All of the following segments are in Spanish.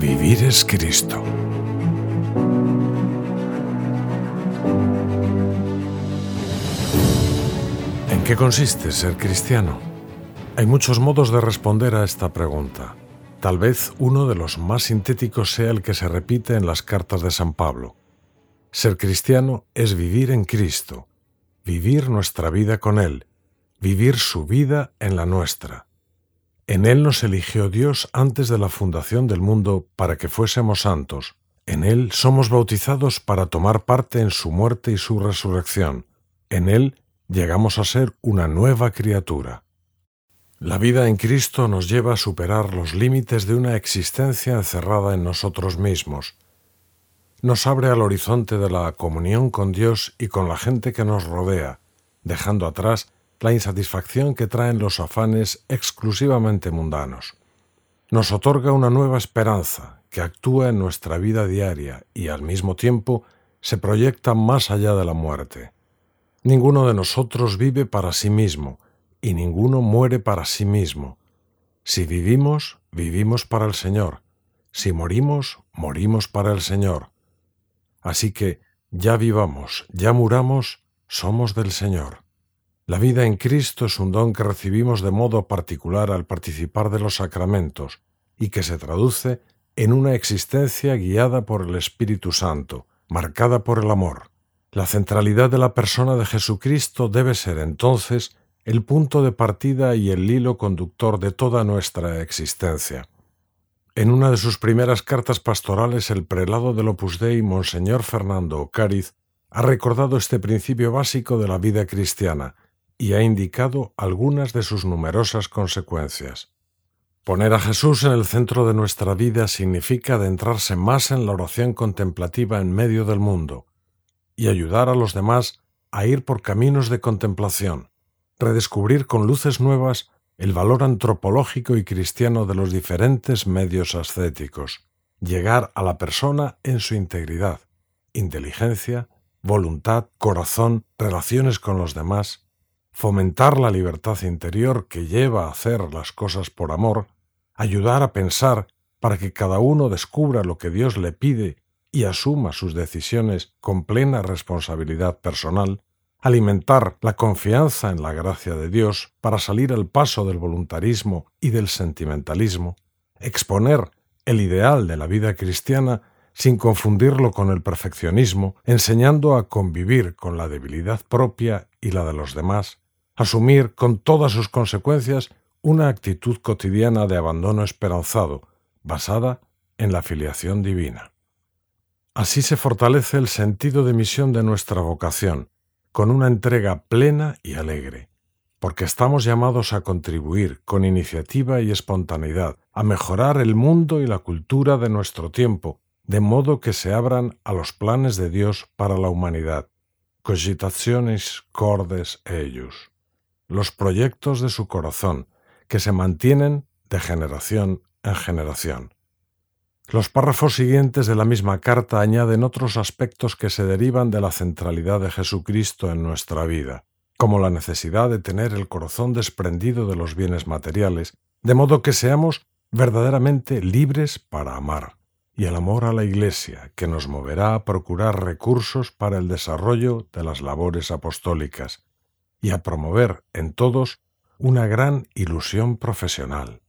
Vivir es Cristo. ¿En qué consiste ser cristiano? Hay muchos modos de responder a esta pregunta. Tal vez uno de los más sintéticos sea el que se repite en las cartas de San Pablo. Ser cristiano es vivir en Cristo, vivir nuestra vida con Él, vivir su vida en la nuestra. En Él nos eligió Dios antes de la fundación del mundo para que fuésemos santos. En Él somos bautizados para tomar parte en su muerte y su resurrección. En Él llegamos a ser una nueva criatura. La vida en Cristo nos lleva a superar los límites de una existencia encerrada en nosotros mismos. Nos abre al horizonte de la comunión con Dios y con la gente que nos rodea, dejando atrás la insatisfacción que traen los afanes exclusivamente mundanos. Nos otorga una nueva esperanza que actúa en nuestra vida diaria y al mismo tiempo se proyecta más allá de la muerte. Ninguno de nosotros vive para sí mismo y ninguno muere para sí mismo. Si vivimos, vivimos para el Señor. Si morimos, morimos para el Señor. Así que, ya vivamos, ya muramos, somos del Señor. La vida en Cristo es un don que recibimos de modo particular al participar de los sacramentos y que se traduce en una existencia guiada por el Espíritu Santo, marcada por el amor. La centralidad de la persona de Jesucristo debe ser entonces el punto de partida y el hilo conductor de toda nuestra existencia. En una de sus primeras cartas pastorales, el prelado del Opus Dei, Monseñor Fernando Ocariz, ha recordado este principio básico de la vida cristiana, y ha indicado algunas de sus numerosas consecuencias. Poner a Jesús en el centro de nuestra vida significa adentrarse más en la oración contemplativa en medio del mundo y ayudar a los demás a ir por caminos de contemplación, redescubrir con luces nuevas el valor antropológico y cristiano de los diferentes medios ascéticos, llegar a la persona en su integridad, inteligencia, voluntad, corazón, relaciones con los demás, fomentar la libertad interior que lleva a hacer las cosas por amor, ayudar a pensar para que cada uno descubra lo que Dios le pide y asuma sus decisiones con plena responsabilidad personal, alimentar la confianza en la gracia de Dios para salir al paso del voluntarismo y del sentimentalismo, exponer el ideal de la vida cristiana sin confundirlo con el perfeccionismo, enseñando a convivir con la debilidad propia y la de los demás, asumir con todas sus consecuencias una actitud cotidiana de abandono esperanzado, basada en la filiación divina. Así se fortalece el sentido de misión de nuestra vocación, con una entrega plena y alegre, porque estamos llamados a contribuir con iniciativa y espontaneidad a mejorar el mundo y la cultura de nuestro tiempo, de modo que se abran a los planes de Dios para la humanidad. Cogitaciones cordes ellos los proyectos de su corazón, que se mantienen de generación en generación. Los párrafos siguientes de la misma carta añaden otros aspectos que se derivan de la centralidad de Jesucristo en nuestra vida, como la necesidad de tener el corazón desprendido de los bienes materiales, de modo que seamos verdaderamente libres para amar, y el amor a la Iglesia, que nos moverá a procurar recursos para el desarrollo de las labores apostólicas, y a promover en todos una gran ilusión profesional.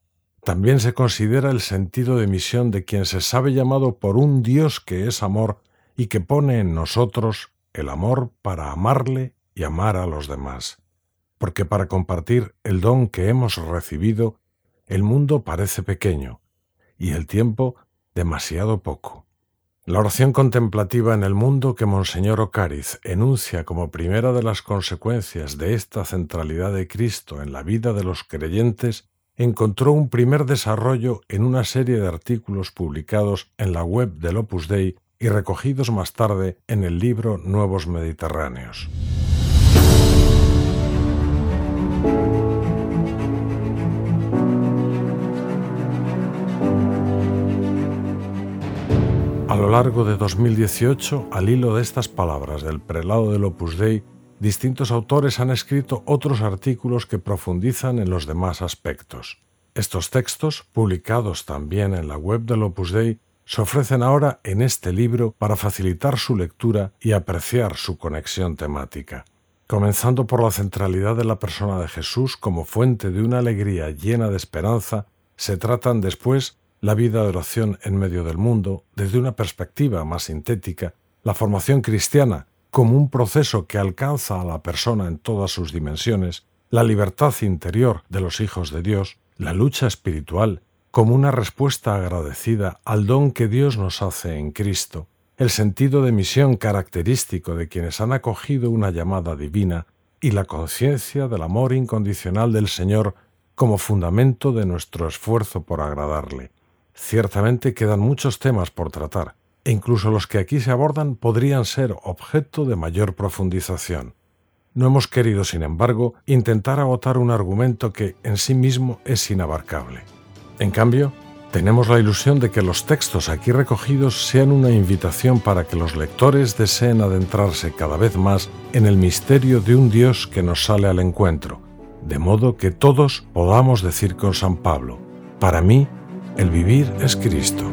También se considera el sentido de misión de quien se sabe llamado por un Dios que es amor y que pone en nosotros el amor para amarle y amar a los demás. Porque para compartir el don que hemos recibido, el mundo parece pequeño y el tiempo demasiado poco. La oración contemplativa en el mundo que Monseñor Ocariz enuncia como primera de las consecuencias de esta centralidad de Cristo en la vida de los creyentes encontró un primer desarrollo en una serie de artículos publicados en la web del Opus Dei y recogidos más tarde en el libro Nuevos Mediterráneos. Lo largo de 2018, al hilo de estas palabras del prelado del Opus Dei, distintos autores han escrito otros artículos que profundizan en los demás aspectos. Estos textos, publicados también en la web del Opus Dei, se ofrecen ahora en este libro para facilitar su lectura y apreciar su conexión temática. Comenzando por la centralidad de la persona de Jesús como fuente de una alegría llena de esperanza, se tratan después la vida de oración en medio del mundo desde una perspectiva más sintética, la formación cristiana como un proceso que alcanza a la persona en todas sus dimensiones, la libertad interior de los hijos de Dios, la lucha espiritual como una respuesta agradecida al don que Dios nos hace en Cristo, el sentido de misión característico de quienes han acogido una llamada divina y la conciencia del amor incondicional del Señor como fundamento de nuestro esfuerzo por agradarle. Ciertamente quedan muchos temas por tratar, e incluso los que aquí se abordan podrían ser objeto de mayor profundización. No hemos querido, sin embargo, intentar agotar un argumento que en sí mismo es inabarcable. En cambio, tenemos la ilusión de que los textos aquí recogidos sean una invitación para que los lectores deseen adentrarse cada vez más en el misterio de un Dios que nos sale al encuentro, de modo que todos podamos decir con San Pablo, para mí, el vivir es Cristo.